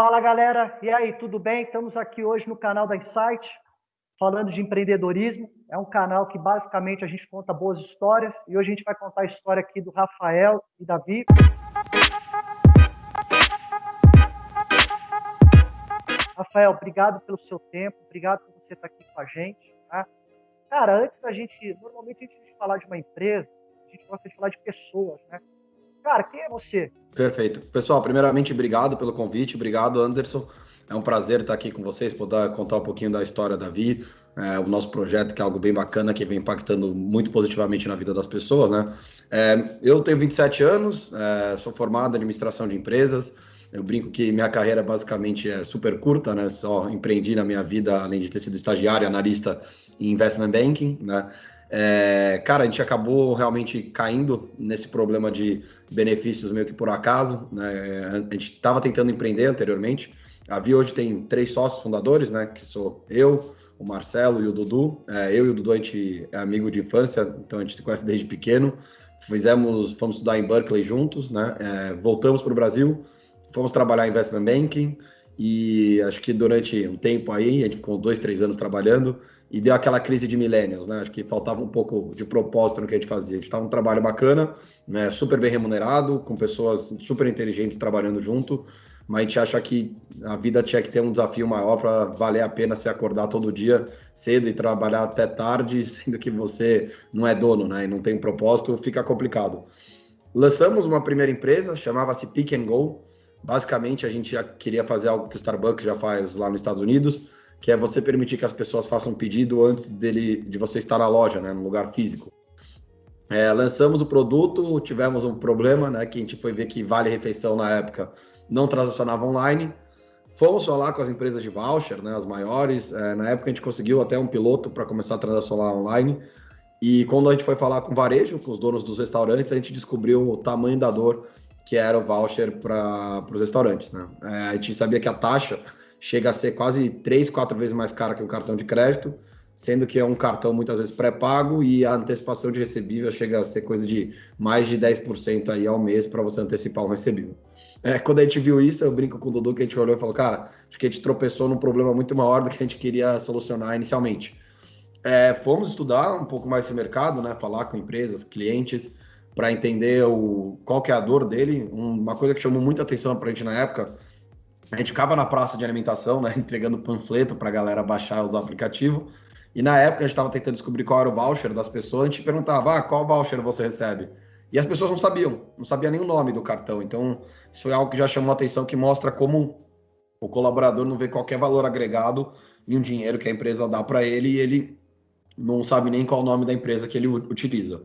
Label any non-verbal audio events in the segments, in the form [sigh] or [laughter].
Fala galera, e aí, tudo bem? Estamos aqui hoje no canal da Insight, falando de empreendedorismo. É um canal que basicamente a gente conta boas histórias e hoje a gente vai contar a história aqui do Rafael e Davi. Rafael, obrigado pelo seu tempo, obrigado por você estar aqui com a gente. Tá? Cara, antes da gente, normalmente a gente falar de uma empresa, a gente gosta de falar de pessoas, né? Cara, quem é você? Perfeito. Pessoal, primeiramente, obrigado pelo convite, obrigado, Anderson. É um prazer estar aqui com vocês, poder contar um pouquinho da história da Vi, é, o nosso projeto, que é algo bem bacana, que vem impactando muito positivamente na vida das pessoas, né? É, eu tenho 27 anos, é, sou formado em administração de empresas. Eu brinco que minha carreira basicamente é super curta, né? Só empreendi na minha vida, além de ter sido estagiário, analista em investment banking, né? É, cara, a gente acabou realmente caindo nesse problema de benefícios meio que por acaso. Né? A gente estava tentando empreender anteriormente. A Vi hoje tem três sócios fundadores, né? Que sou eu, o Marcelo e o Dudu. É, eu e o Dudu a gente é amigo de infância, então a gente se conhece desde pequeno. Fizemos, fomos estudar em Berkeley juntos, né? É, voltamos para o Brasil, fomos trabalhar em investment banking e acho que durante um tempo aí, a gente ficou dois, três anos trabalhando e deu aquela crise de millennials, né? Acho que faltava um pouco de propósito no que a gente fazia. A gente estava um trabalho bacana, né? super bem remunerado, com pessoas super inteligentes trabalhando junto, mas a gente acha que a vida tinha que ter um desafio maior para valer a pena se acordar todo dia cedo e trabalhar até tarde, [laughs] sendo que você não é dono, né? E não tem propósito, fica complicado. Lançamos uma primeira empresa, chamava-se Pick and Go, Basicamente, a gente já queria fazer algo que o Starbucks já faz lá nos Estados Unidos, que é você permitir que as pessoas façam um pedido antes dele, de você estar na loja, né, no lugar físico. É, lançamos o produto, tivemos um problema, né, que a gente foi ver que Vale Refeição na época não transacionava online. Fomos falar com as empresas de voucher, né, as maiores. É, na época a gente conseguiu até um piloto para começar a transacionar online. E quando a gente foi falar com varejo, com os donos dos restaurantes, a gente descobriu o tamanho da dor que era o voucher para os restaurantes. Né? É, a gente sabia que a taxa chega a ser quase três, quatro vezes mais cara que um cartão de crédito, sendo que é um cartão muitas vezes pré-pago e a antecipação de recebível chega a ser coisa de mais de 10% aí ao mês para você antecipar um recebível. É, quando a gente viu isso, eu brinco com o Dudu que a gente olhou e falou, cara, acho que a gente tropeçou num problema muito maior do que a gente queria solucionar inicialmente. É, fomos estudar um pouco mais esse mercado, né, falar com empresas, clientes, para entender o, qual que é a dor dele. Uma coisa que chamou muita atenção para a gente na época, a gente ficava na praça de alimentação, né, [laughs] entregando panfleto para a galera baixar os aplicativos. E na época a gente estava tentando descobrir qual era o voucher das pessoas, a gente perguntava, ah, qual voucher você recebe? E as pessoas não sabiam, não sabiam nem o nome do cartão. Então, isso foi algo que já chamou a atenção, que mostra como o colaborador não vê qualquer valor agregado em um dinheiro que a empresa dá para ele e ele não sabe nem qual o nome da empresa que ele utiliza.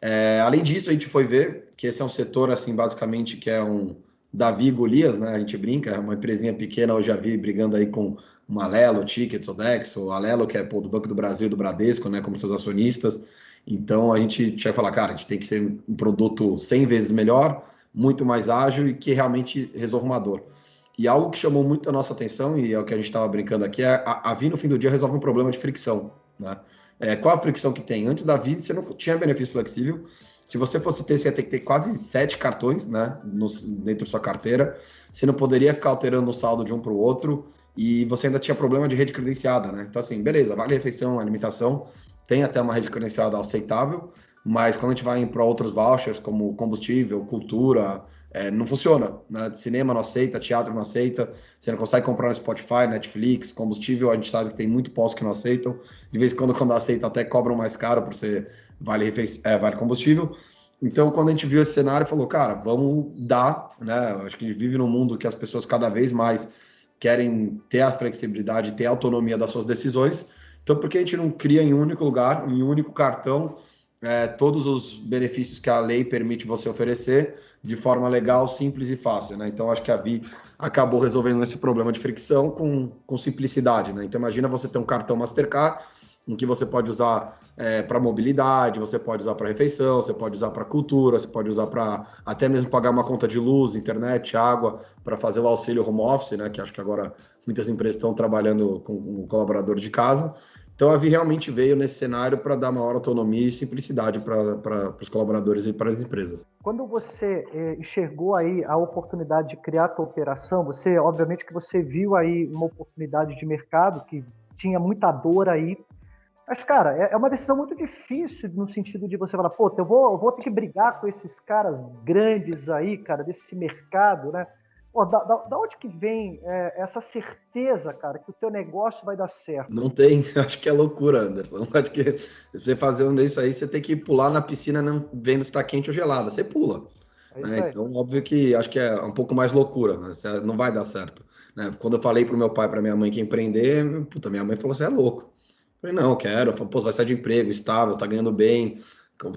É, além disso, a gente foi ver que esse é um setor, assim, basicamente, que é um Davi e Golias, né? A gente brinca, é uma empresinha pequena, eu já vi brigando aí com uma Alelo, Tickets, Odexo, Alelo, que é pô, do Banco do Brasil, do Bradesco, né? Como seus acionistas. Então, a gente tinha que falar, cara, a gente tem que ser um produto 100 vezes melhor, muito mais ágil e que realmente resolva uma dor. E algo que chamou muito a nossa atenção, e é o que a gente estava brincando aqui, é a, a Vi, no fim do dia, resolve um problema de fricção, né? É, qual a fricção que tem? Antes da Visa, você não tinha benefício flexível. Se você fosse ter, você ia ter que ter quase sete cartões né, no, dentro da sua carteira. Você não poderia ficar alterando o saldo de um para o outro. E você ainda tinha problema de rede credenciada, né? Então, assim, beleza, vale refeição, alimentação, tem até uma rede credenciada aceitável, mas quando a gente vai para outros vouchers, como combustível, cultura, é, não funciona. Né? Cinema não aceita, teatro não aceita, você não consegue comprar no Spotify, Netflix, combustível, a gente sabe que tem muito postos que não aceitam. De vez em quando, quando aceita, até cobram mais caro por ser vale, é, vale combustível. Então, quando a gente viu esse cenário, falou, cara, vamos dar, né? Acho que a gente vive num mundo que as pessoas cada vez mais querem ter a flexibilidade, ter a autonomia das suas decisões. Então, por que a gente não cria em um único lugar, em um único cartão, é, todos os benefícios que a lei permite você oferecer? de forma legal, simples e fácil, né? Então acho que a Vi acabou resolvendo esse problema de fricção com, com simplicidade, né? Então imagina você ter um cartão Mastercard em que você pode usar é, para mobilidade, você pode usar para refeição, você pode usar para cultura, você pode usar para até mesmo pagar uma conta de luz, internet, água, para fazer o auxílio home office, né? Que acho que agora muitas empresas estão trabalhando com, com colaborador de casa. Então a Vi realmente veio nesse cenário para dar maior autonomia e simplicidade para os colaboradores e para as empresas. Quando você eh, enxergou aí a oportunidade de criar a tua operação, você, obviamente que você viu aí uma oportunidade de mercado que tinha muita dor aí. Mas, cara, é, é uma decisão muito difícil no sentido de você falar, pô, eu vou, eu vou ter que brigar com esses caras grandes aí, cara, desse mercado, né? Pô, da, da, da, onde que vem é, essa certeza, cara, que o teu negócio vai dar certo? Não tem, [laughs] acho que é loucura, Anderson. [laughs] Acho que você fazer um isso aí, você tem que pular na piscina não vendo se está quente ou gelada. Você pula. É né? Então, óbvio que acho que é um pouco mais loucura, né? não vai dar certo. Né? Quando eu falei para o meu pai, para minha mãe que empreender, puta, minha mãe falou: você é louco. Eu falei, não, quero. Falei, pô, você vai sair de emprego estável, está ganhando bem,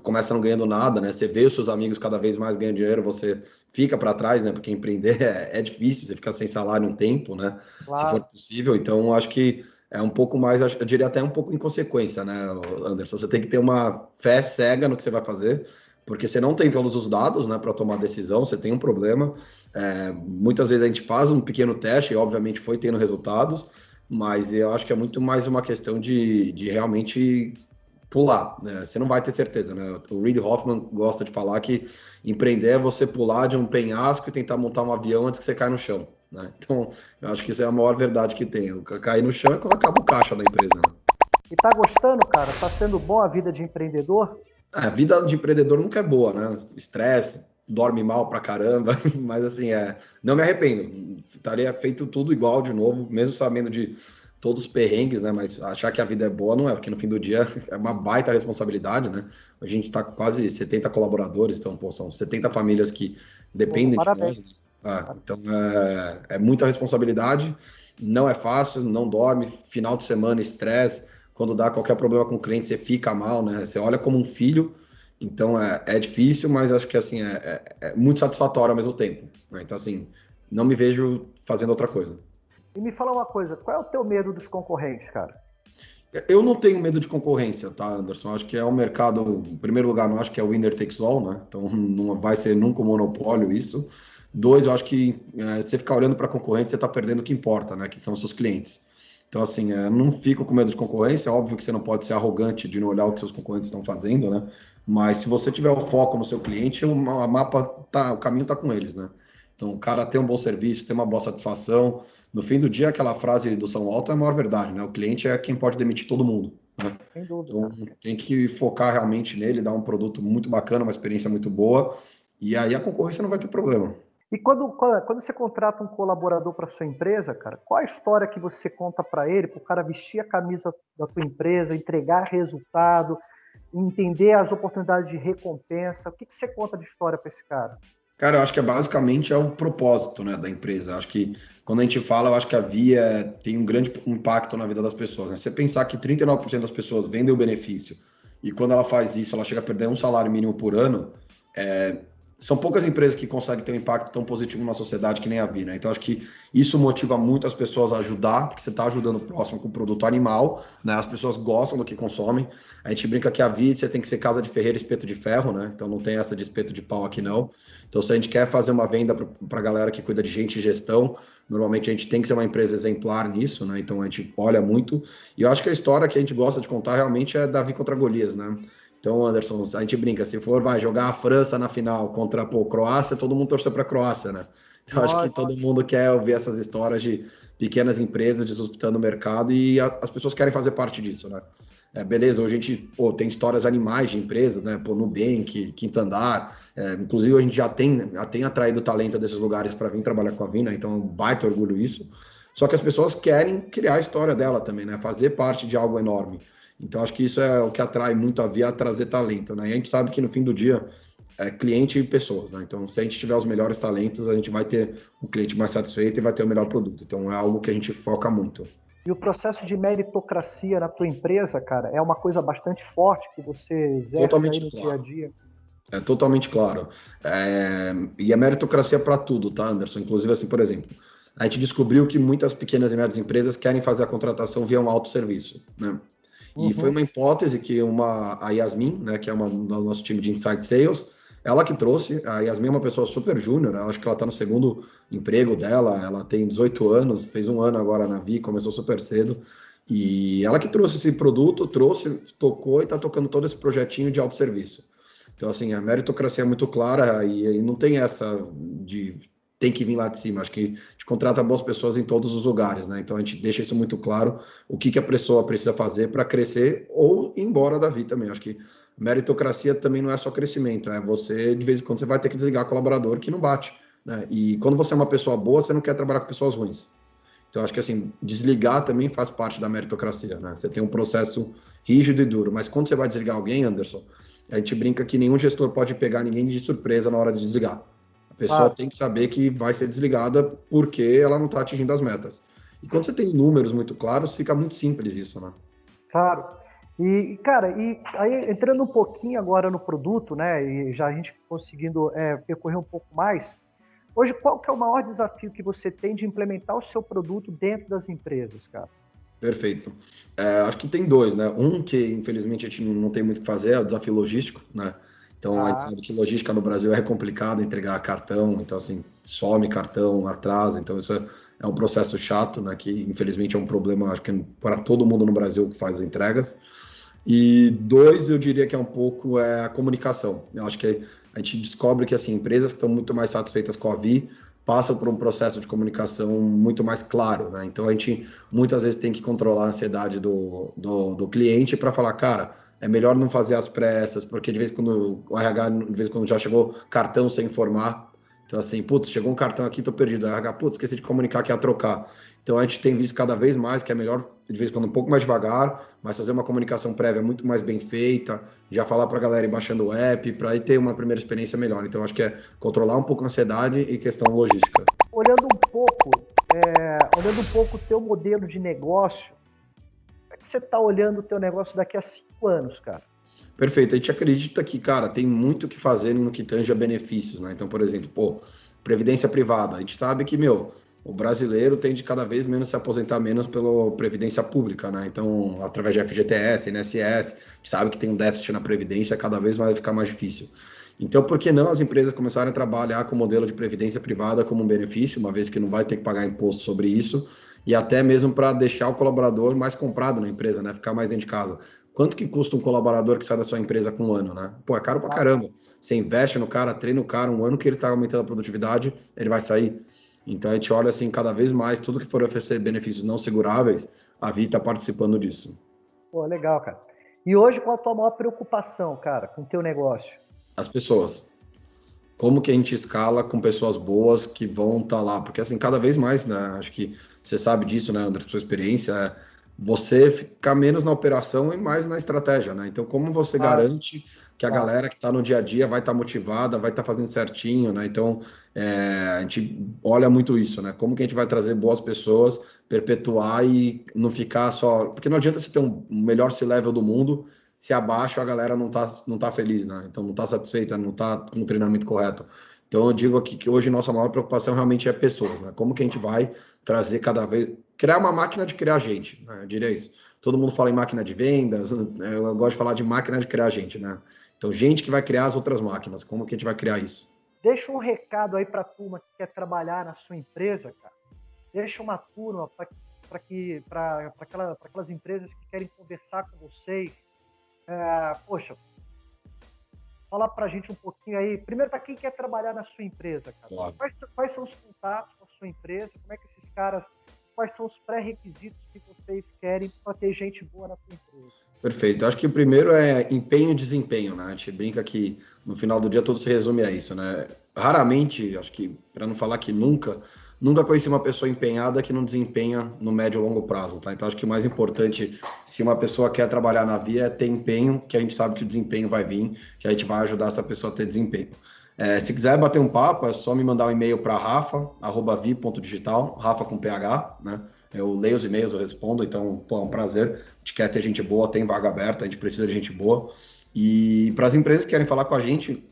começa não ganhando nada, né? Você vê os seus amigos cada vez mais ganhando dinheiro, você fica para trás, né? Porque empreender [laughs] é, é, difícil, você fica sem salário um tempo, né? Claro. Se for possível. Então, acho que é um pouco mais, eu diria até um pouco inconsequência, né, Anderson? Você tem que ter uma fé cega no que você vai fazer, porque você não tem todos os dados, né, para tomar decisão, você tem um problema. É, muitas vezes a gente faz um pequeno teste e, obviamente, foi tendo resultados, mas eu acho que é muito mais uma questão de, de realmente pular, né? Você não vai ter certeza, né? O Reid Hoffman gosta de falar que empreender é você pular de um penhasco e tentar montar um avião antes que você caia no chão, né? Então, eu acho que isso é a maior verdade que tem. O cair no chão é quando acaba o caixa da empresa, né? E tá gostando, cara? Tá sendo bom a vida de empreendedor? É, a vida de empreendedor nunca é boa, né? Estresse, dorme mal pra caramba, [laughs] mas assim, é, não me arrependo. Estaria feito tudo igual de novo, mesmo sabendo de todos os perrengues, né? Mas achar que a vida é boa não é, porque no fim do dia [laughs] é uma baita responsabilidade, né? A gente está com quase 70 colaboradores, então, pô, são 70 famílias que dependem pô, de nós. Né? Ah, então, é, é muita responsabilidade, não é fácil, não dorme, final de semana, estresse, quando dá qualquer problema com o cliente, você fica mal, né? Você olha como um filho, então é, é difícil, mas acho que assim é, é, é muito satisfatório ao mesmo tempo. Né? Então, assim, não me vejo fazendo outra coisa. E me fala uma coisa, qual é o teu medo dos concorrentes, cara? Eu não tenho medo de concorrência, tá, Anderson? Acho que é um mercado, em primeiro lugar, não acho que é o winner takes all, né? Então [laughs] não vai ser nunca um monopólio isso. Dois, eu acho que é, você ficar olhando para a concorrente, você está perdendo o que importa, né? Que são os seus clientes. Então, assim, é, não fico com medo de concorrência. É óbvio que você não pode ser arrogante de não olhar o que seus concorrentes estão fazendo, né? Mas se você tiver o foco no seu cliente, o mapa tá, o caminho está com eles, né? Então, o cara tem um bom serviço, tem uma boa satisfação, no fim do dia, aquela frase do São Alto é a maior verdade, né? O cliente é quem pode demitir todo mundo. Né? Sem dúvida. Então, tem que focar realmente nele, dar um produto muito bacana, uma experiência muito boa, e aí a concorrência não vai ter problema. E quando, quando você contrata um colaborador para sua empresa, cara, qual a história que você conta para ele, para o cara vestir a camisa da tua empresa, entregar resultado, entender as oportunidades de recompensa? O que, que você conta de história para esse cara? Cara, eu acho que é basicamente é o propósito né, da empresa. Eu acho que quando a gente fala, eu acho que a Via tem um grande impacto na vida das pessoas. Né? Você pensar que 39% das pessoas vendem o benefício e quando ela faz isso, ela chega a perder um salário mínimo por ano, é, são poucas empresas que conseguem ter um impacto tão positivo na sociedade que nem a Vi, né? Então acho que isso motiva muito as pessoas a ajudar, porque você está ajudando o próximo com produto animal, né? As pessoas gostam do que consomem. A gente brinca que a Vi você tem que ser casa de ferreiro espeto de ferro, né? Então não tem essa de espeto de pau aqui não. Então se a gente quer fazer uma venda para a galera que cuida de gente e gestão, normalmente a gente tem que ser uma empresa exemplar nisso, né? Então a gente olha muito. E eu acho que a história que a gente gosta de contar realmente é Davi contra Golias, né? Então, Anderson, a gente brinca, se for vai jogar a França na final contra a Croácia, todo mundo torceu para a Croácia, né? Então, Nossa. acho que todo mundo quer ouvir essas histórias de pequenas empresas disputando o mercado e a, as pessoas querem fazer parte disso, né? É, beleza, hoje a gente pô, tem histórias animais de empresas, né? Pô, Nubank, Quinto Andar, é, inclusive a gente já tem, já tem atraído talento desses lugares para vir trabalhar com a Vina, então é um baita orgulho isso. Só que as pessoas querem criar a história dela também, né? Fazer parte de algo enorme. Então, acho que isso é o que atrai muito a Via a trazer talento, né? E a gente sabe que no fim do dia é cliente e pessoas, né? Então, se a gente tiver os melhores talentos, a gente vai ter o cliente mais satisfeito e vai ter o melhor produto. Então, é algo que a gente foca muito. E o processo de meritocracia na tua empresa, cara, é uma coisa bastante forte que você exerce totalmente no claro. dia a dia. É totalmente claro. É... E a meritocracia é para tudo, tá, Anderson? Inclusive, assim, por exemplo, a gente descobriu que muitas pequenas e médias empresas querem fazer a contratação via um autosserviço, né? Uhum. E foi uma hipótese que uma, a Yasmin, né, que é uma do nosso time de Insight Sales, ela que trouxe. A Yasmin é uma pessoa super júnior, acho que ela está no segundo emprego dela, ela tem 18 anos, fez um ano agora na Vi, começou super cedo. E ela que trouxe esse produto, trouxe, tocou e está tocando todo esse projetinho de autosserviço. Então, assim, a meritocracia é muito clara e, e não tem essa de tem que vir lá de cima. Acho que a gente contrata boas pessoas em todos os lugares, né? Então a gente deixa isso muito claro, o que, que a pessoa precisa fazer para crescer ou ir embora da vida também. Acho que meritocracia também não é só crescimento, é você, de vez em quando, você vai ter que desligar colaborador que não bate. Né? E quando você é uma pessoa boa, você não quer trabalhar com pessoas ruins. Então, acho que assim, desligar também faz parte da meritocracia, né? Você tem um processo rígido e duro, mas quando você vai desligar alguém, Anderson, a gente brinca que nenhum gestor pode pegar ninguém de surpresa na hora de desligar. A pessoa ah. tem que saber que vai ser desligada porque ela não está atingindo as metas. E quando você tem números muito claros, fica muito simples isso, né? Claro. E, cara, e aí entrando um pouquinho agora no produto, né? E já a gente conseguindo é, percorrer um pouco mais, Hoje, qual que é o maior desafio que você tem de implementar o seu produto dentro das empresas, cara? Perfeito. É, acho que tem dois, né? Um que, infelizmente, a gente não tem muito o que fazer é o desafio logístico, né? Então, ah. a gente ah. sabe que logística no Brasil é complicado entregar cartão, então, assim, some cartão, atrasa, então isso é um processo chato, né? Que, infelizmente, é um problema, acho que para todo mundo no Brasil que faz entregas. E dois, eu diria que é um pouco é a comunicação. Eu acho que a gente descobre que assim empresas que estão muito mais satisfeitas com a Vi passam por um processo de comunicação muito mais claro, né? Então a gente muitas vezes tem que controlar a ansiedade do, do, do cliente para falar, cara, é melhor não fazer as pressas, porque de vez em quando o RH, de vez em quando já chegou cartão sem informar. Então, assim, putz, chegou um cartão aqui, tô perdido. O RH, putz, esqueci de comunicar que ia trocar. Então a gente tem visto cada vez mais que é melhor, de vez em quando, um pouco mais devagar, mas fazer uma comunicação prévia muito mais bem feita, já falar para a galera ir baixando o app, para aí ter uma primeira experiência melhor. Então acho que é controlar um pouco a ansiedade e questão logística. Olhando um pouco, é, olhando um pouco o teu modelo de negócio, como é que você está olhando o teu negócio daqui a cinco anos, cara? Perfeito. A gente acredita que, cara, tem muito que fazer no que tange a benefícios, né? Então, por exemplo, pô, previdência privada. A gente sabe que, meu, o brasileiro tende cada vez menos se aposentar menos pela previdência pública, né? Então, através de FGTS, INSS, sabe que tem um déficit na previdência, cada vez vai ficar mais difícil. Então, por que não as empresas começarem a trabalhar com o modelo de previdência privada como um benefício, uma vez que não vai ter que pagar imposto sobre isso, e até mesmo para deixar o colaborador mais comprado na empresa, né? Ficar mais dentro de casa. Quanto que custa um colaborador que sai da sua empresa com um ano, né? Pô, é caro pra caramba. Você investe no cara, treina o cara, um ano que ele está aumentando a produtividade, ele vai sair. Então a gente olha assim cada vez mais, tudo que for oferecer benefícios não seguráveis, a Vi está participando disso. Pô, legal, cara. E hoje qual a tua maior preocupação, cara, com o teu negócio? As pessoas. Como que a gente escala com pessoas boas que vão estar tá lá? Porque assim, cada vez mais, né? Acho que você sabe disso, né, André, sua experiência, é você ficar menos na operação e mais na estratégia, né? Então, como você ah. garante que a ah. galera que está no dia a dia vai estar tá motivada, vai estar tá fazendo certinho, né? Então, é, a gente olha muito isso, né? Como que a gente vai trazer boas pessoas, perpetuar e não ficar só... Porque não adianta você ter um melhor C-level do mundo se abaixo a galera não está não tá feliz, né? Então, não está satisfeita, não está com o treinamento correto. Então, eu digo aqui que hoje nossa maior preocupação realmente é pessoas, né? Como que a gente vai trazer cada vez... Criar uma máquina de criar gente, né? Eu diria isso. Todo mundo fala em máquina de vendas, eu gosto de falar de máquina de criar gente, né? Então, gente que vai criar as outras máquinas, como que a gente vai criar isso? Deixa um recado aí para a turma que quer trabalhar na sua empresa, cara. Deixa uma turma para que para aquela, aquelas empresas que querem conversar com vocês. É, poxa, fala para a gente um pouquinho aí. Primeiro, para quem quer trabalhar na sua empresa, cara. Claro. Quais, quais são os contatos com a sua empresa? Como é que esses caras quais são os pré-requisitos que vocês querem para ter gente boa na sua empresa? Perfeito. Acho que o primeiro é empenho e desempenho, né? A gente brinca que no final do dia tudo se resume a isso, né? Raramente, acho que para não falar que nunca, nunca conheci uma pessoa empenhada que não desempenha no médio e longo prazo, tá? Então acho que o mais importante, se uma pessoa quer trabalhar na via, é ter empenho, que a gente sabe que o desempenho vai vir, que a gente vai ajudar essa pessoa a ter desempenho. É, se quiser bater um papo, é só me mandar um e-mail para rafa.vi.digital, rafa com PH, né? Eu leio os e-mails, eu respondo, então, pô, é um prazer. A gente quer ter gente boa, tem vaga aberta, a gente precisa de gente boa. E para as empresas que querem falar com a gente,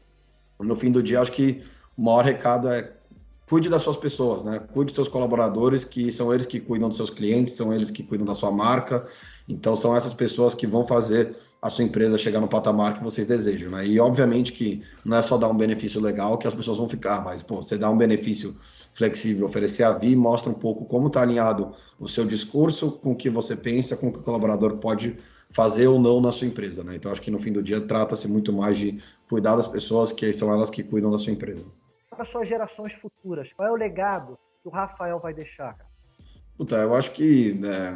no fim do dia, acho que o maior recado é cuide das suas pessoas, né? Cuide dos seus colaboradores, que são eles que cuidam dos seus clientes, são eles que cuidam da sua marca. Então, são essas pessoas que vão fazer a sua empresa chegar no patamar que vocês desejam, né? E obviamente que não é só dar um benefício legal que as pessoas vão ficar, mas pô, você dá um benefício flexível, oferecer a Vi, mostra um pouco como está alinhado o seu discurso com o que você pensa, com o que o colaborador pode fazer ou não na sua empresa, né? Então acho que no fim do dia trata-se muito mais de cuidar das pessoas, que são elas que cuidam da sua empresa. Para suas gerações futuras, qual é o legado que o Rafael vai deixar? Puta, eu acho que é,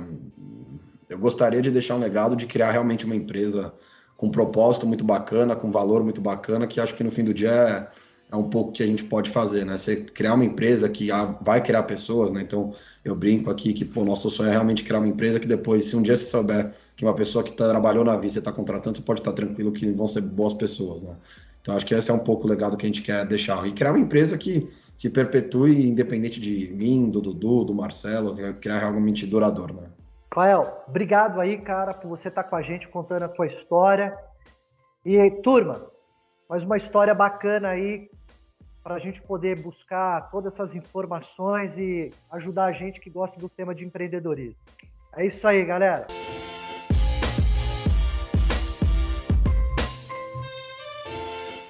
eu gostaria de deixar um legado de criar realmente uma empresa com propósito muito bacana, com valor muito bacana, que acho que no fim do dia é, é um pouco que a gente pode fazer, né? Você criar uma empresa que vai criar pessoas, né? Então eu brinco aqui que o nosso sonho é realmente criar uma empresa que depois, se um dia você souber que uma pessoa que tá, trabalhou na você está contratando, você pode estar tranquilo que vão ser boas pessoas, né? Então acho que esse é um pouco o legado que a gente quer deixar. E criar uma empresa que se perpetue independente de mim, do Dudu, do Marcelo, criar realmente duradouro, né? Rafael, obrigado aí, cara, por você estar com a gente contando a tua história. E turma, mais uma história bacana aí para a gente poder buscar todas essas informações e ajudar a gente que gosta do tema de empreendedorismo. É isso aí, galera.